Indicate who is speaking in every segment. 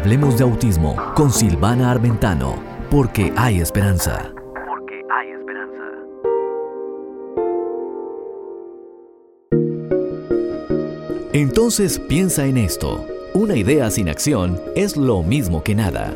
Speaker 1: Hablemos de autismo con Silvana Armentano, porque hay esperanza. Porque hay esperanza. Entonces piensa en esto. Una idea sin acción es lo mismo que nada.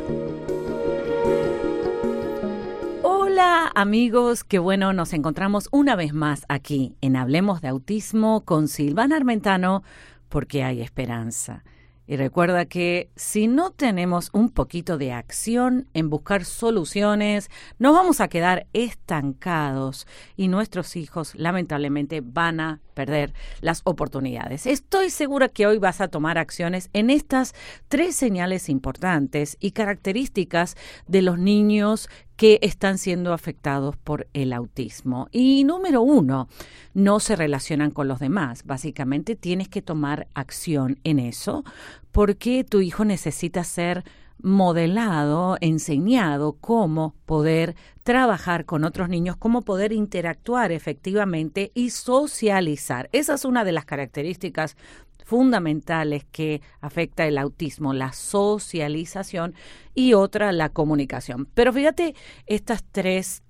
Speaker 2: Hola amigos, qué bueno, nos encontramos una vez más aquí en Hablemos de Autismo con Silvana Armentano, porque hay esperanza. Y recuerda que si no tenemos un poquito de acción en buscar soluciones, nos vamos a quedar estancados y nuestros hijos lamentablemente van a perder las oportunidades. Estoy segura que hoy vas a tomar acciones en estas tres señales importantes y características de los niños que están siendo afectados por el autismo. Y número uno, no se relacionan con los demás. Básicamente tienes que tomar acción en eso porque tu hijo necesita ser modelado, enseñado cómo poder trabajar con otros niños, cómo poder interactuar efectivamente y socializar. Esa es una de las características fundamentales que afecta el autismo, la socialización y otra la comunicación. Pero fíjate estas tres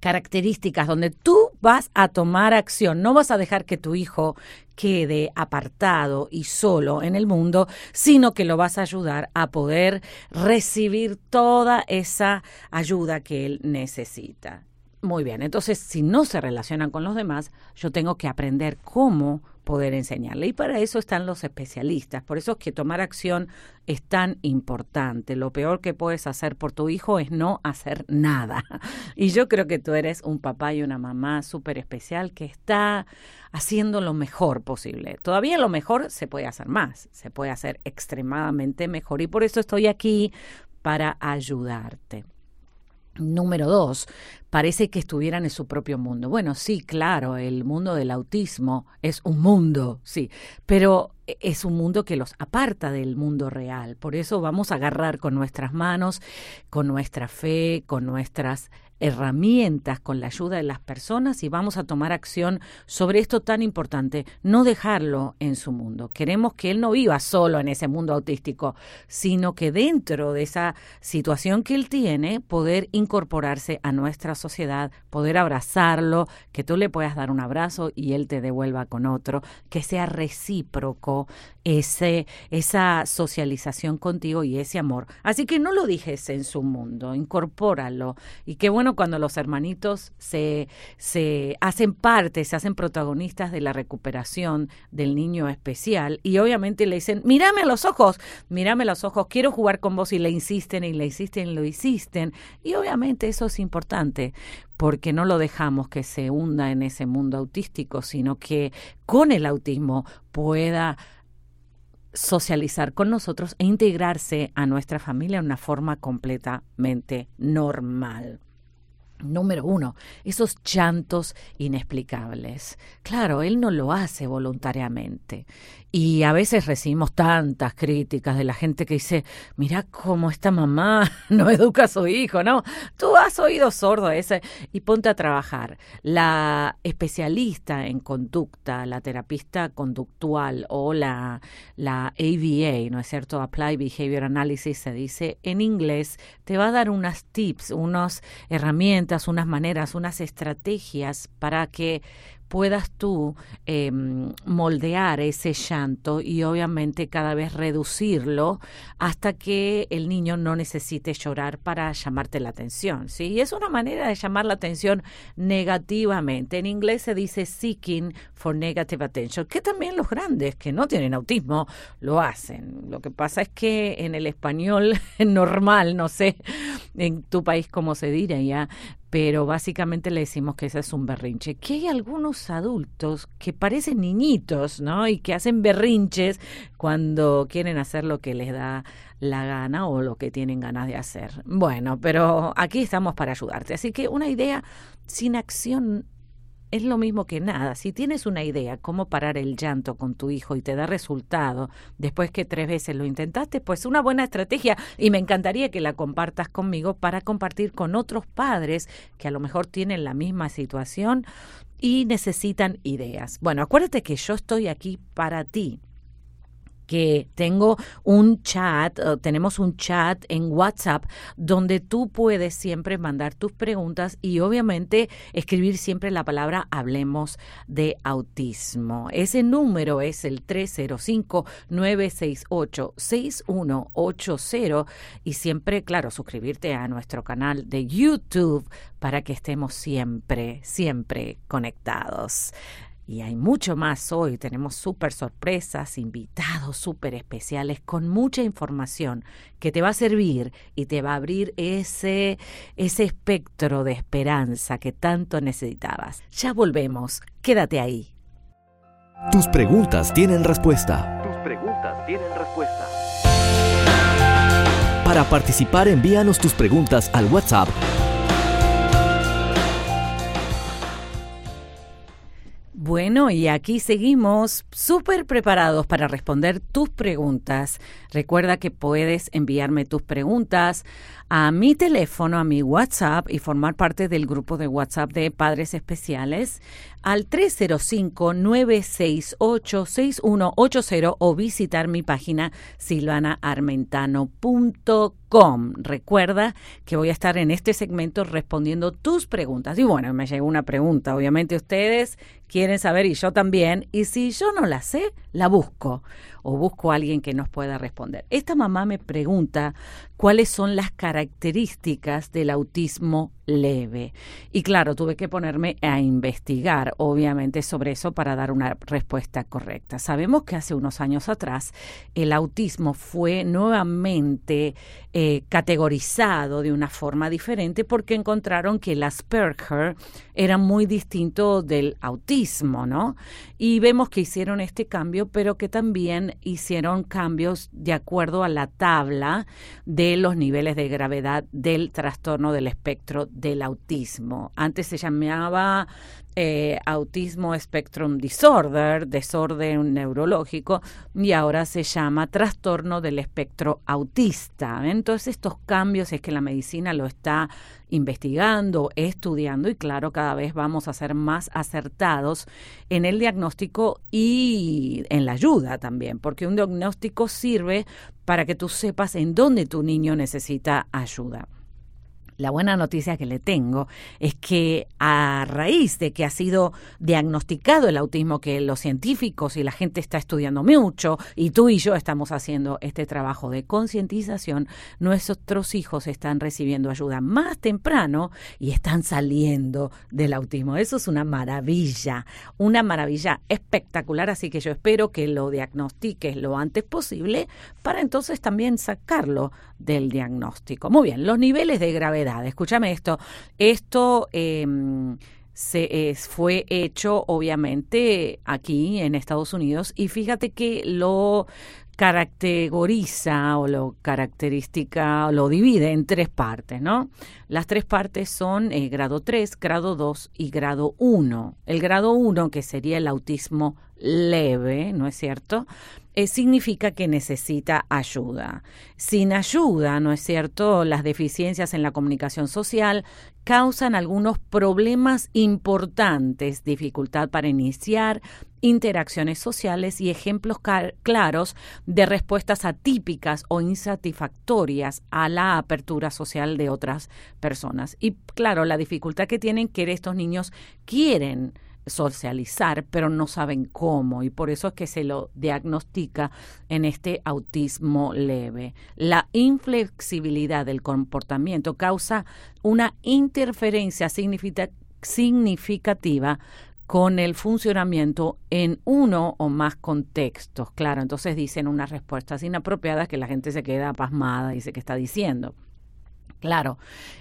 Speaker 2: características donde tú vas a tomar acción, no vas a dejar que tu hijo quede apartado y solo en el mundo, sino que lo vas a ayudar a poder recibir toda esa ayuda que él necesita. Muy bien, entonces si no se relacionan con los demás, yo tengo que aprender cómo poder enseñarle. Y para eso están los especialistas. Por eso es que tomar acción es tan importante. Lo peor que puedes hacer por tu hijo es no hacer nada. Y yo creo que tú eres un papá y una mamá súper especial que está haciendo lo mejor posible. Todavía lo mejor se puede hacer más, se puede hacer extremadamente mejor. Y por eso estoy aquí para ayudarte. Número dos, parece que estuvieran en su propio mundo. Bueno, sí, claro, el mundo del autismo es un mundo, sí, pero es un mundo que los aparta del mundo real. Por eso vamos a agarrar con nuestras manos, con nuestra fe, con nuestras herramientas con la ayuda de las personas y vamos a tomar acción sobre esto tan importante, no dejarlo en su mundo. Queremos que él no viva solo en ese mundo autístico, sino que dentro de esa situación que él tiene, poder incorporarse a nuestra sociedad, poder abrazarlo, que tú le puedas dar un abrazo y él te devuelva con otro, que sea recíproco ese, esa socialización contigo y ese amor. Así que no lo dejes en su mundo, incorpóralo. Y qué bueno cuando los hermanitos se, se hacen parte, se hacen protagonistas de la recuperación del niño especial y obviamente le dicen, mírame a los ojos, mírame a los ojos, quiero jugar con vos y le insisten y le insisten y lo insisten. Y obviamente eso es importante porque no lo dejamos que se hunda en ese mundo autístico, sino que con el autismo pueda socializar con nosotros e integrarse a nuestra familia de una forma completamente normal. Número uno, esos llantos inexplicables. Claro, él no lo hace voluntariamente. Y a veces recibimos tantas críticas de la gente que dice, mira cómo esta mamá no educa a su hijo, ¿no? Tú has oído sordo ese y ponte a trabajar. La especialista en conducta, la terapista conductual o la, la ABA, ¿no es cierto? Apply Behavior Analysis se dice en inglés, te va a dar unas tips, unas herramientas, unas maneras, unas estrategias para que puedas tú em, moldear ese llanto y obviamente cada vez reducirlo hasta que el niño no necesite llorar para llamarte la atención. ¿sí? Y es una manera de llamar la atención negativamente. En inglés se dice seeking for negative attention, que también los grandes que no tienen autismo lo hacen. Lo que pasa es que en el español normal, no sé en tu país cómo se diría, pero básicamente le decimos que ese es un berrinche. Que hay algunos adultos que parecen niñitos, ¿no? Y que hacen berrinches cuando quieren hacer lo que les da la gana o lo que tienen ganas de hacer. Bueno, pero aquí estamos para ayudarte. Así que una idea sin acción es lo mismo que nada. Si tienes una idea cómo parar el llanto con tu hijo y te da resultado después que tres veces lo intentaste, pues una buena estrategia y me encantaría que la compartas conmigo para compartir con otros padres que a lo mejor tienen la misma situación y necesitan ideas. Bueno, acuérdate que yo estoy aquí para ti que tengo un chat, eh, tenemos un chat en WhatsApp donde tú puedes siempre mandar tus preguntas y obviamente escribir siempre la palabra hablemos de autismo. Ese número es el 305-968-6180 y siempre, claro, suscribirte a nuestro canal de YouTube para que estemos siempre, siempre conectados. Y hay mucho más hoy. Tenemos súper sorpresas, invitados súper especiales con mucha información que te va a servir y te va a abrir ese, ese espectro de esperanza que tanto necesitabas. Ya volvemos. Quédate ahí.
Speaker 1: Tus preguntas tienen respuesta.
Speaker 3: Tus preguntas tienen respuesta.
Speaker 1: Para participar, envíanos tus preguntas al WhatsApp
Speaker 2: Bueno, y aquí seguimos súper preparados para responder tus preguntas. Recuerda que puedes enviarme tus preguntas a mi teléfono, a mi WhatsApp y formar parte del grupo de WhatsApp de Padres Especiales al 305-968-6180 o visitar mi página silvanaarmentano.com. Recuerda que voy a estar en este segmento respondiendo tus preguntas. Y bueno, me llegó una pregunta. Obviamente ustedes quieren saber y yo también. Y si yo no la sé, la busco o busco a alguien que nos pueda responder. Esta mamá me pregunta cuáles son las características del autismo leve. Y claro, tuve que ponerme a investigar, obviamente, sobre eso para dar una respuesta correcta. Sabemos que hace unos años atrás el autismo fue nuevamente eh, categorizado de una forma diferente porque encontraron que el Asperger era muy distinto del autismo, ¿no? Y vemos que hicieron este cambio, pero que también hicieron cambios de acuerdo a la tabla de los niveles de gravedad del trastorno del espectro del autismo. Antes se llamaba eh, autismo spectrum disorder, desorden neurológico, y ahora se llama trastorno del espectro autista. Entonces estos cambios es que la medicina lo está investigando, estudiando y claro, cada vez vamos a ser más acertados en el diagnóstico y en la ayuda también, porque un diagnóstico sirve para que tú sepas en dónde tu niño necesita ayuda. La buena noticia que le tengo es que a raíz de que ha sido diagnosticado el autismo, que los científicos y la gente está estudiando mucho, y tú y yo estamos haciendo este trabajo de concientización, nuestros hijos están recibiendo ayuda más temprano y están saliendo del autismo. Eso es una maravilla, una maravilla espectacular, así que yo espero que lo diagnostiques lo antes posible para entonces también sacarlo del diagnóstico. Muy bien, los niveles de gravedad. Escúchame esto. Esto em, se, fue hecho obviamente aquí en Estados Unidos y fíjate que lo caracteriza o lo característica, lo divide en tres partes, ¿no? Las tres partes son eh, grado 3, grado 2 y grado 1. El grado 1, que sería el autismo leve, ¿no es cierto? Eh, significa que necesita ayuda. Sin ayuda, ¿no es cierto? Las deficiencias en la comunicación social causan algunos problemas importantes, dificultad para iniciar interacciones sociales y ejemplos claros de respuestas atípicas o insatisfactorias a la apertura social de otras personas. Y claro, la dificultad que tienen que estos niños quieren socializar, pero no saben cómo y por eso es que se lo diagnostica en este autismo leve. La inflexibilidad del comportamiento causa una interferencia significativa con el funcionamiento en uno o más contextos. Claro, entonces dicen unas respuestas inapropiadas que la gente se queda pasmada y dice que está diciendo. Claro,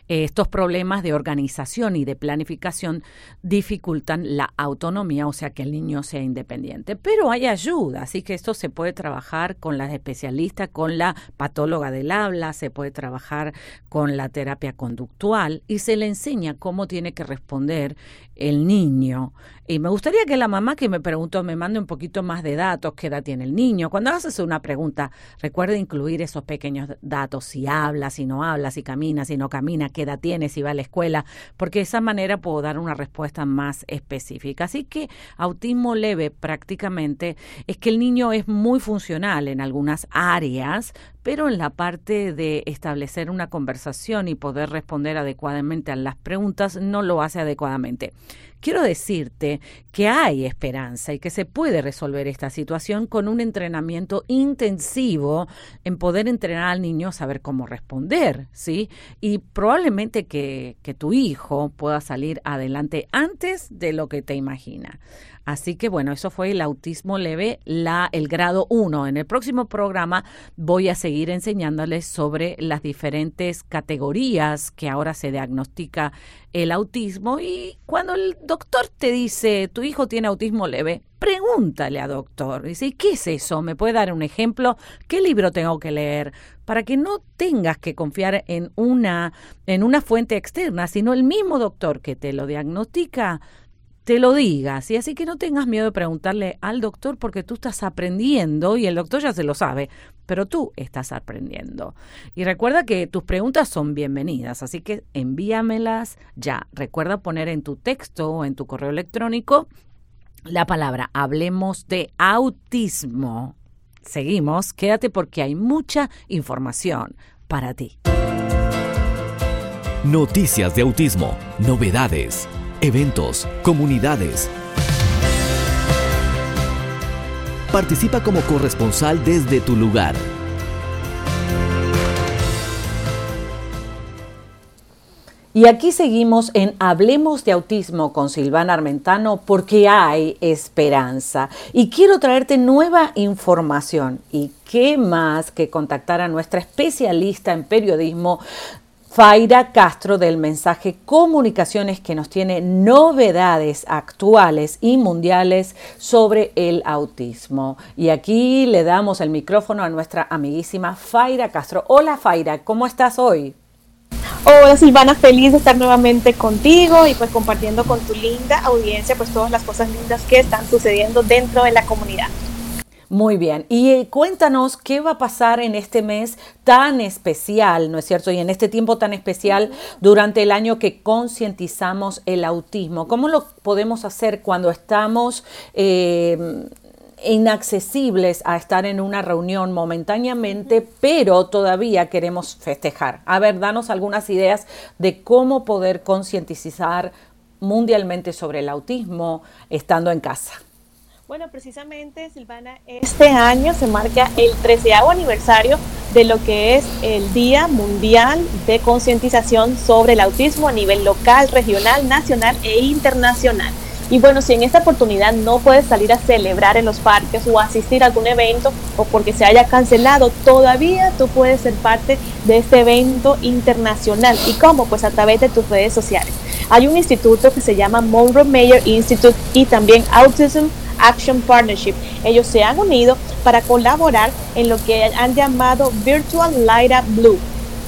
Speaker 2: estos problemas de organización y de planificación dificultan la autonomía, o sea, que el niño sea independiente. Pero hay ayuda, así que esto se puede trabajar con las especialistas, con la patóloga del habla, se puede trabajar con la terapia conductual y se le enseña cómo tiene que responder el niño Y me gustaría que la mamá que me preguntó me mande un poquito más de datos, qué edad tiene el niño. Cuando haces una pregunta, recuerde incluir esos pequeños datos, si habla, si no habla, si camina, si no camina, qué edad tiene, si va a la escuela, porque de esa manera puedo dar una respuesta más específica. Así que autismo leve prácticamente es que el niño es muy funcional en algunas áreas, pero en la parte de establecer una conversación y poder responder adecuadamente a las preguntas no lo hace adecuadamente. Quiero decirte que hay esperanza y que se puede resolver esta situación con un entrenamiento intensivo en poder entrenar al niño a saber cómo responder, ¿sí? Y probablemente que, que tu hijo pueda salir adelante antes de lo que te imagina. Así que bueno, eso fue el autismo leve, la, el grado 1. En el próximo programa voy a seguir enseñándoles sobre las diferentes categorías que ahora se diagnostica el autismo y cuando el doctor te dice tu hijo tiene autismo leve, pregúntale a doctor. Dice, ¿qué es eso? ¿Me puede dar un ejemplo? ¿Qué libro tengo que leer? Para que no tengas que confiar en una, en una fuente externa, sino el mismo doctor que te lo diagnostica te lo digas. Y así que no tengas miedo de preguntarle al doctor porque tú estás aprendiendo y el doctor ya se lo sabe, pero tú estás aprendiendo. Y recuerda que tus preguntas son bienvenidas, así que envíamelas ya. Recuerda poner en tu texto o en tu correo electrónico la palabra hablemos de autismo. Seguimos, quédate porque hay mucha información para ti.
Speaker 1: Noticias de autismo, novedades eventos, comunidades. Participa como corresponsal desde tu lugar.
Speaker 2: Y aquí seguimos en Hablemos de Autismo con Silvana Armentano porque hay esperanza. Y quiero traerte nueva información. ¿Y qué más que contactar a nuestra especialista en periodismo, Faira Castro del Mensaje Comunicaciones que nos tiene novedades actuales y mundiales sobre el autismo. Y aquí le damos el micrófono a nuestra amiguísima Faira Castro. Hola Faira, ¿cómo estás hoy?
Speaker 4: Hola Silvana, feliz de estar nuevamente contigo y pues compartiendo con tu linda audiencia pues todas las cosas lindas que están sucediendo dentro de la comunidad.
Speaker 2: Muy bien. Y eh, cuéntanos qué va a pasar en este mes tan especial, ¿no es cierto? Y en este tiempo tan especial durante el año que concientizamos el autismo. ¿Cómo lo podemos hacer cuando estamos... Eh, inaccesibles a estar en una reunión momentáneamente, pero todavía queremos festejar. A ver, danos algunas ideas de cómo poder concientizar mundialmente sobre el autismo estando en casa.
Speaker 4: Bueno, precisamente, Silvana, este año se marca el treceavo aniversario de lo que es el Día Mundial de Concientización sobre el Autismo a nivel local, regional, nacional e internacional. Y bueno, si en esta oportunidad no puedes salir a celebrar en los parques o asistir a algún evento o porque se haya cancelado, todavía tú puedes ser parte de este evento internacional. ¿Y cómo? Pues a través de tus redes sociales. Hay un instituto que se llama Monroe Mayer Institute y también Autism Action Partnership. Ellos se han unido para colaborar en lo que han llamado Virtual Light Up Blue.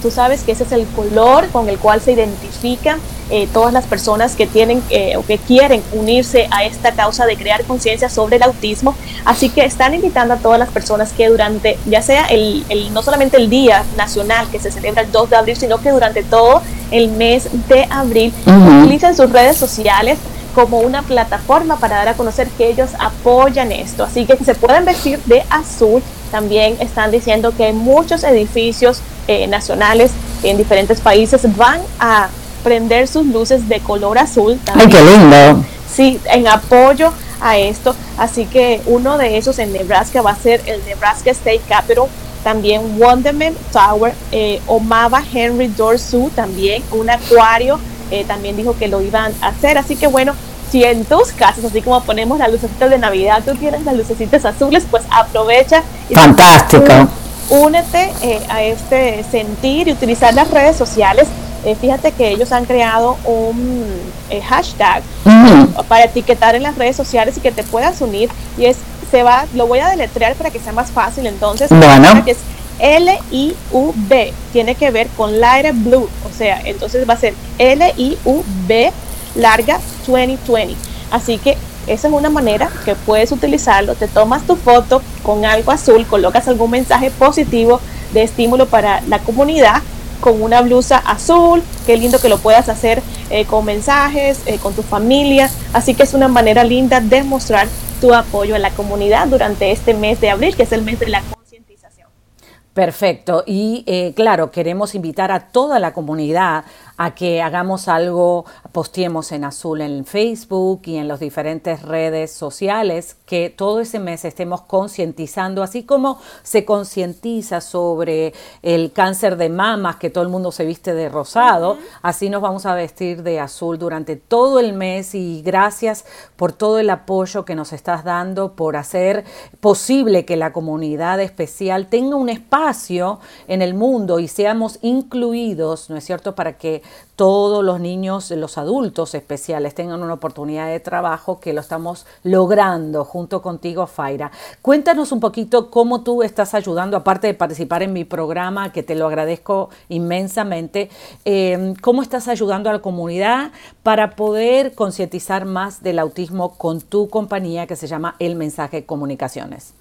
Speaker 4: Tú sabes que ese es el color con el cual se identifican eh, todas las personas que tienen eh, o que quieren unirse a esta causa de crear conciencia sobre el autismo. Así que están invitando a todas las personas que durante, ya sea el, no solamente el Día Nacional que se celebra el 2 de abril, sino que durante todo el mes de abril, utilicen sus redes sociales como una plataforma para dar a conocer que ellos apoyan esto. Así que se pueden vestir de azul. También están diciendo que muchos edificios eh, nacionales en diferentes países van a prender sus luces de color azul.
Speaker 2: ¡Ay, qué lindo!
Speaker 4: Sí, en apoyo a esto. Así que uno de esos en Nebraska va a ser el Nebraska State Capitol. También Wonderman Tower, eh, Omaba Henry Dorsu, también un acuario eh, también dijo que lo iban a hacer. Así que bueno, si en tus casas, así como ponemos las lucecitas de Navidad, tú tienes las lucecitas azules, pues aprovecha.
Speaker 2: Y Fantástico.
Speaker 4: Únete eh, a este sentir y utilizar las redes sociales. Eh, fíjate que ellos han creado un hashtag para etiquetar en las redes sociales y que te puedas unir. Y es, se va, lo voy a deletrear para que sea más fácil. Entonces,
Speaker 2: bueno.
Speaker 4: que es L-I-U-B, tiene que ver con Light Blue, o sea, entonces va a ser L-I-U-B larga 2020. Así que esa es una manera que puedes utilizarlo. Te tomas tu foto con algo azul, colocas algún mensaje positivo de estímulo para la comunidad con una blusa azul. Qué lindo que lo puedas hacer eh, con mensajes, eh, con tu familia. Así que es una manera linda de mostrar tu apoyo a la comunidad durante este mes de abril, que es el mes de la.
Speaker 2: Perfecto. Y eh, claro, queremos invitar a toda la comunidad a que hagamos algo, posteemos en azul en Facebook y en las diferentes redes sociales, que todo ese mes estemos concientizando, así como se concientiza sobre el cáncer de mamas, que todo el mundo se viste de rosado, así nos vamos a vestir de azul durante todo el mes y gracias por todo el apoyo que nos estás dando, por hacer posible que la comunidad especial tenga un espacio en el mundo y seamos incluidos, ¿no es cierto?, para que todos los niños, los adultos especiales tengan una oportunidad de trabajo que lo estamos logrando junto contigo, Faira. Cuéntanos un poquito cómo tú estás ayudando, aparte de participar en mi programa, que te lo agradezco inmensamente, em, cómo estás ayudando a la comunidad para poder concientizar más del autismo con tu compañía que se llama El Mensaje Comunicaciones.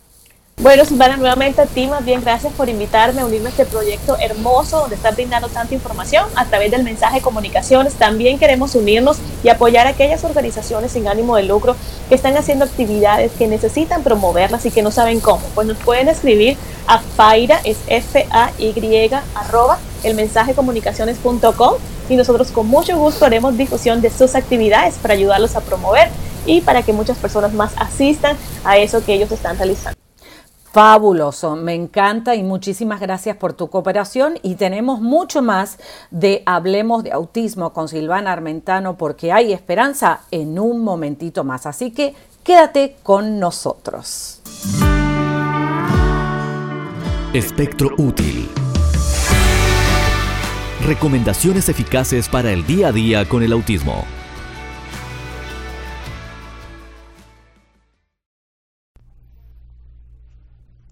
Speaker 4: Bueno, Silvana, nuevamente a ti, bien gracias por invitarme a unirme a este proyecto hermoso donde estás brindando tanta información a través del mensaje de comunicaciones. También queremos unirnos y apoyar a aquellas organizaciones sin ánimo de lucro que están haciendo actividades que necesitan promoverlas y que no saben cómo. Pues nos pueden escribir a Faira, es F-A-Y, arroba, el mensaje comunicaciones.com y nosotros con mucho gusto haremos difusión de sus actividades para ayudarlos a promover y para que muchas personas más asistan a eso que ellos están realizando.
Speaker 2: Fabuloso, me encanta y muchísimas gracias por tu cooperación y tenemos mucho más de Hablemos de Autismo con Silvana Armentano porque hay esperanza en un momentito más, así que quédate con nosotros.
Speaker 1: Espectro útil. Recomendaciones eficaces para el día a día con el autismo.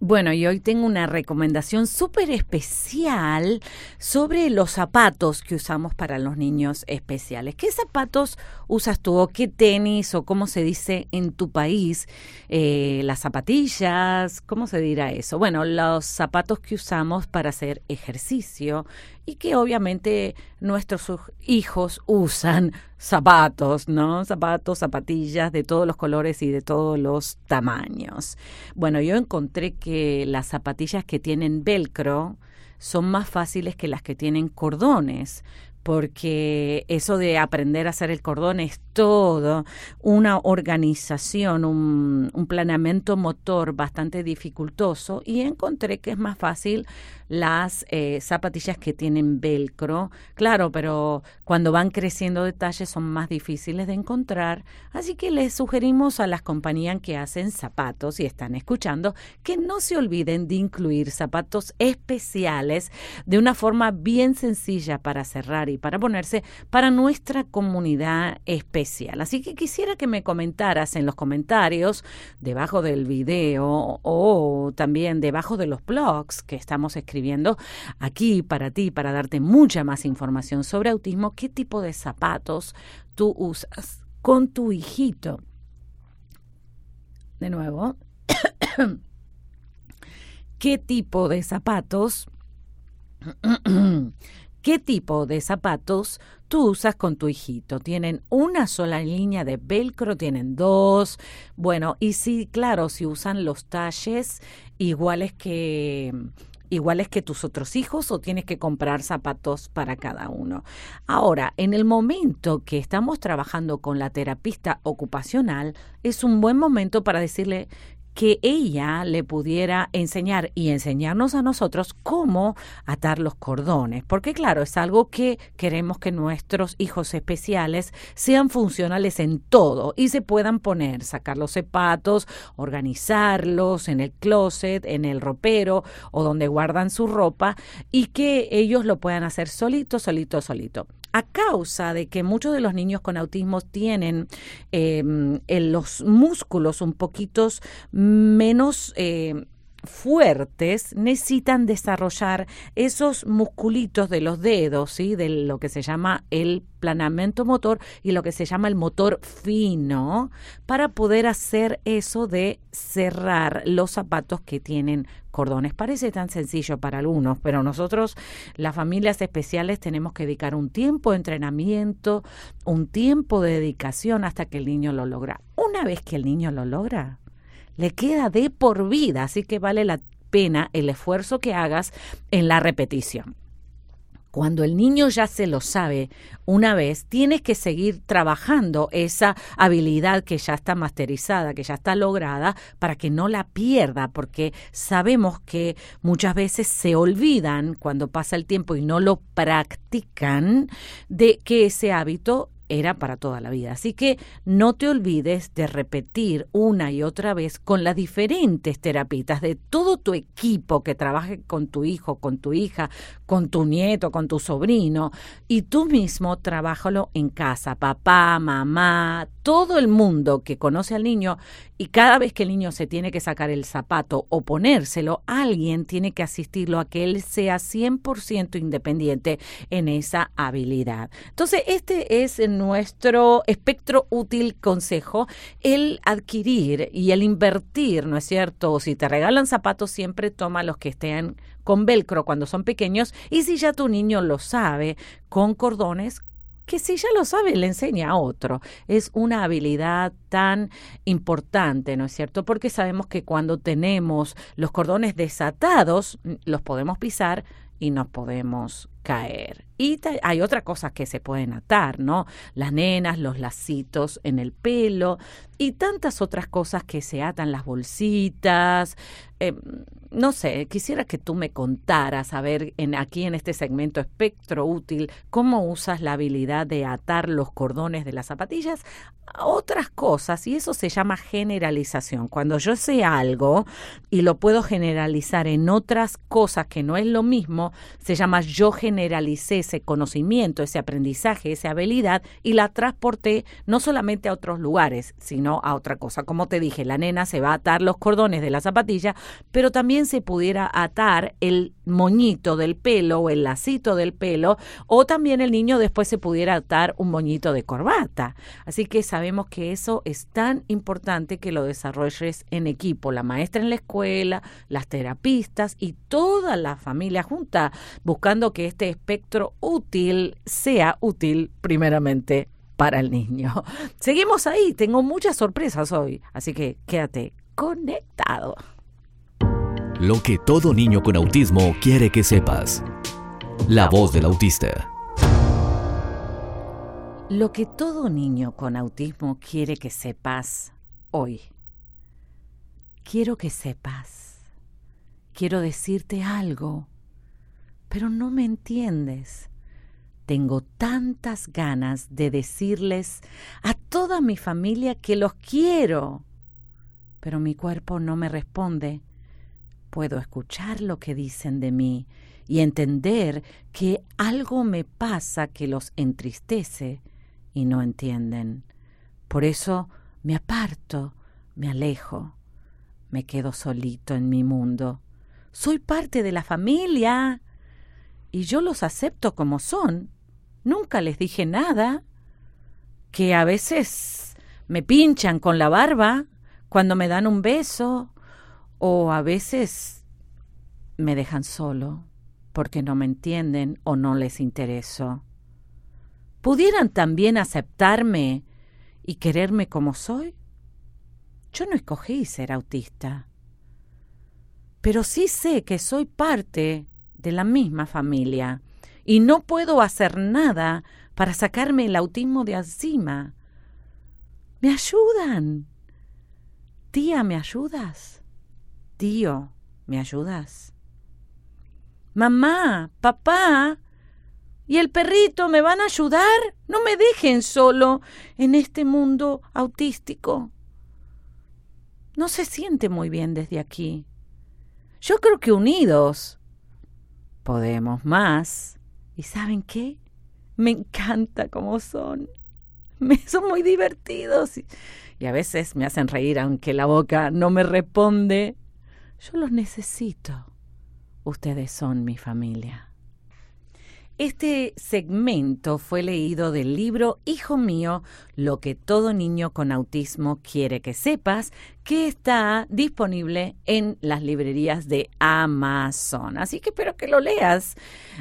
Speaker 2: Bueno, y hoy tengo una recomendación súper especial sobre los zapatos que usamos para los niños especiales. ¿Qué zapatos usas tú o qué tenis o cómo se dice en tu país? Eh, las zapatillas, ¿cómo se dirá eso? Bueno, los zapatos que usamos para hacer ejercicio y que obviamente nuestros hijos usan zapatos, ¿no? Zapatos, zapatillas de todos los colores y de todos los tamaños. Bueno, yo encontré que las zapatillas que tienen velcro son más fáciles que las que tienen cordones, porque eso de aprender a hacer el cordón es todo una organización, un, planeamiento motor bastante dificultoso y encontré que es más fácil las eh, zapatillas que tienen velcro. Claro, pero cuando van creciendo detalles son más difíciles de encontrar, así que les sugerimos a las compañías que hacen zapatos y están escuchando que no se olviden de incluir zapatos especiales de una forma bien sencilla para cerrar para ponerse para nuestra comunidad especial. Así que quisiera que me comentaras en los comentarios debajo del video o también debajo de los blogs que estamos escribiendo aquí para ti, para darte mucha más información sobre autismo, qué tipo de zapatos tú usas con tu hijito. De nuevo, ¿qué tipo de zapatos? ¿Qué tipo de zapatos tú usas con tu hijito? ¿Tienen una sola línea de velcro? ¿Tienen dos? Bueno, y sí, claro, si usan los talles iguales que iguales que tus otros hijos o tienes que comprar zapatos para cada uno. Ahora, en el momento que estamos trabajando con la terapista ocupacional, es un buen momento para decirle que ella le pudiera enseñar y enseñarnos a nosotros cómo atar los cordones, porque claro, es algo que queremos que nuestros hijos especiales sean funcionales en todo y se puedan poner, sacar los zapatos, organizarlos en el closet, en el ropero o donde guardan su ropa y que ellos lo puedan hacer solito, solito, solito a causa de que muchos de los niños con autismo tienen em, los músculos un poquito menos... Eh, fuertes necesitan desarrollar esos musculitos de los dedos, ¿sí? de lo que se llama el planeamiento motor y lo que se llama el motor fino, para poder hacer eso de cerrar los zapatos que tienen cordones. Parece tan sencillo para algunos, pero nosotros, las familias especiales, tenemos que dedicar un tiempo de entrenamiento, un tiempo de dedicación hasta que el niño lo logra. Una vez que el niño lo logra, le queda de por vida, así que vale la pena el esfuerzo que hagas en la repetición. Cuando el niño ya se lo sabe una vez, tienes que seguir trabajando esa habilidad que ya está masterizada, que ya está lograda, para que no la pierda, porque sabemos que muchas veces se olvidan cuando pasa el tiempo y no lo practican de que ese hábito era para toda la vida. Así que no te olvides de repetir una y otra vez con las diferentes terapitas de todo tu equipo que trabaje con tu hijo, con tu hija, con tu nieto, con tu sobrino, y tú mismo trabájalo en casa, papá, mamá, todo el mundo que conoce al niño y cada vez que el niño se tiene que sacar el zapato o ponérselo, alguien tiene que asistirlo a que él sea 100% independiente en esa habilidad. Entonces, este es nuestro espectro útil consejo, el adquirir y el invertir, ¿no es cierto? Si te regalan zapatos, siempre toma los que estén con velcro cuando son pequeños y si ya tu niño lo sabe, con cordones, que si ya lo sabe, le enseña a otro. Es una habilidad tan importante, ¿no es cierto? Porque sabemos que cuando tenemos los cordones desatados, los podemos pisar y nos podemos caer. Y hay otras cosas que se pueden atar, ¿no? Las nenas, los lacitos en el pelo y tantas otras cosas que se atan, las bolsitas. Eh, no sé, quisiera que tú me contaras, a ver, en, aquí en este segmento espectro útil, cómo usas la habilidad de atar los cordones de las zapatillas otras cosas. Y eso se llama generalización. Cuando yo sé algo y lo puedo generalizar en otras cosas que no es lo mismo, se llama yo generalicé ese conocimiento, ese aprendizaje, esa habilidad y la transporté no solamente a otros lugares, sino a otra cosa. Como te dije, la nena se va a atar los cordones de la zapatilla, pero también se pudiera atar el moñito del pelo o el lacito del pelo, o también el niño después se pudiera atar un moñito de corbata. Así que sabemos que eso es tan importante que lo desarrolles en equipo, la maestra en la escuela, las terapistas y toda la familia junta, buscando que este espectro útil sea útil primeramente para el niño. Seguimos ahí, tengo muchas sorpresas hoy, así que quédate conectado.
Speaker 1: Lo que todo niño con autismo quiere que sepas. La voz del autista.
Speaker 2: Lo que todo niño con autismo quiere que sepas hoy. Quiero que sepas. Quiero decirte algo, pero no me entiendes. Tengo tantas ganas de decirles a toda mi familia que los quiero, pero mi cuerpo no me responde. Puedo escuchar lo que dicen de mí y entender que algo me pasa que los entristece y no entienden. Por eso me aparto, me alejo, me quedo solito en mi mundo. Soy parte de la familia y yo los acepto como son Nunca les dije nada. Que a veces me pinchan con la barba cuando me dan un beso o a veces me dejan solo porque no me entienden o no les intereso. ¿Pudieran también aceptarme y quererme como soy? Yo no escogí ser autista, pero sí sé que soy parte de la misma familia y no puedo hacer nada para sacarme el autismo de encima. ¿Me ayudan? Tía, ¿me ayudas? Tío, ¿me ayudas? Mamá, papá, ¿y el perrito me van a ayudar? No me dejen solo en este mundo autístico. No se siente muy bien desde aquí. Yo creo que unidos podemos más. ¿Y saben qué? Me encanta cómo son. Me, son muy divertidos y, y a veces me hacen reír aunque la boca no me responde. Yo los necesito. Ustedes son mi familia. Este segmento fue leído del libro Hijo mío, lo que todo niño con autismo quiere que sepas, que está disponible en las librerías de Amazon. Así que espero que lo leas.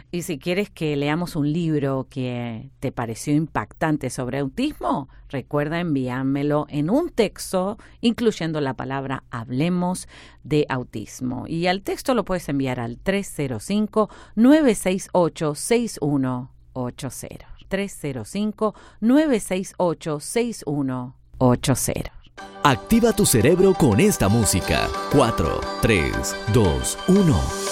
Speaker 2: Y si quieres que leamos un libro que te pareció impactante sobre autismo, recuerda enviármelo en un texto incluyendo la palabra Hablemos de autismo. Y al texto lo puedes enviar al 305-968-6180. 305-968-6180.
Speaker 1: Activa tu cerebro con esta música. 4, 3, 2, 1.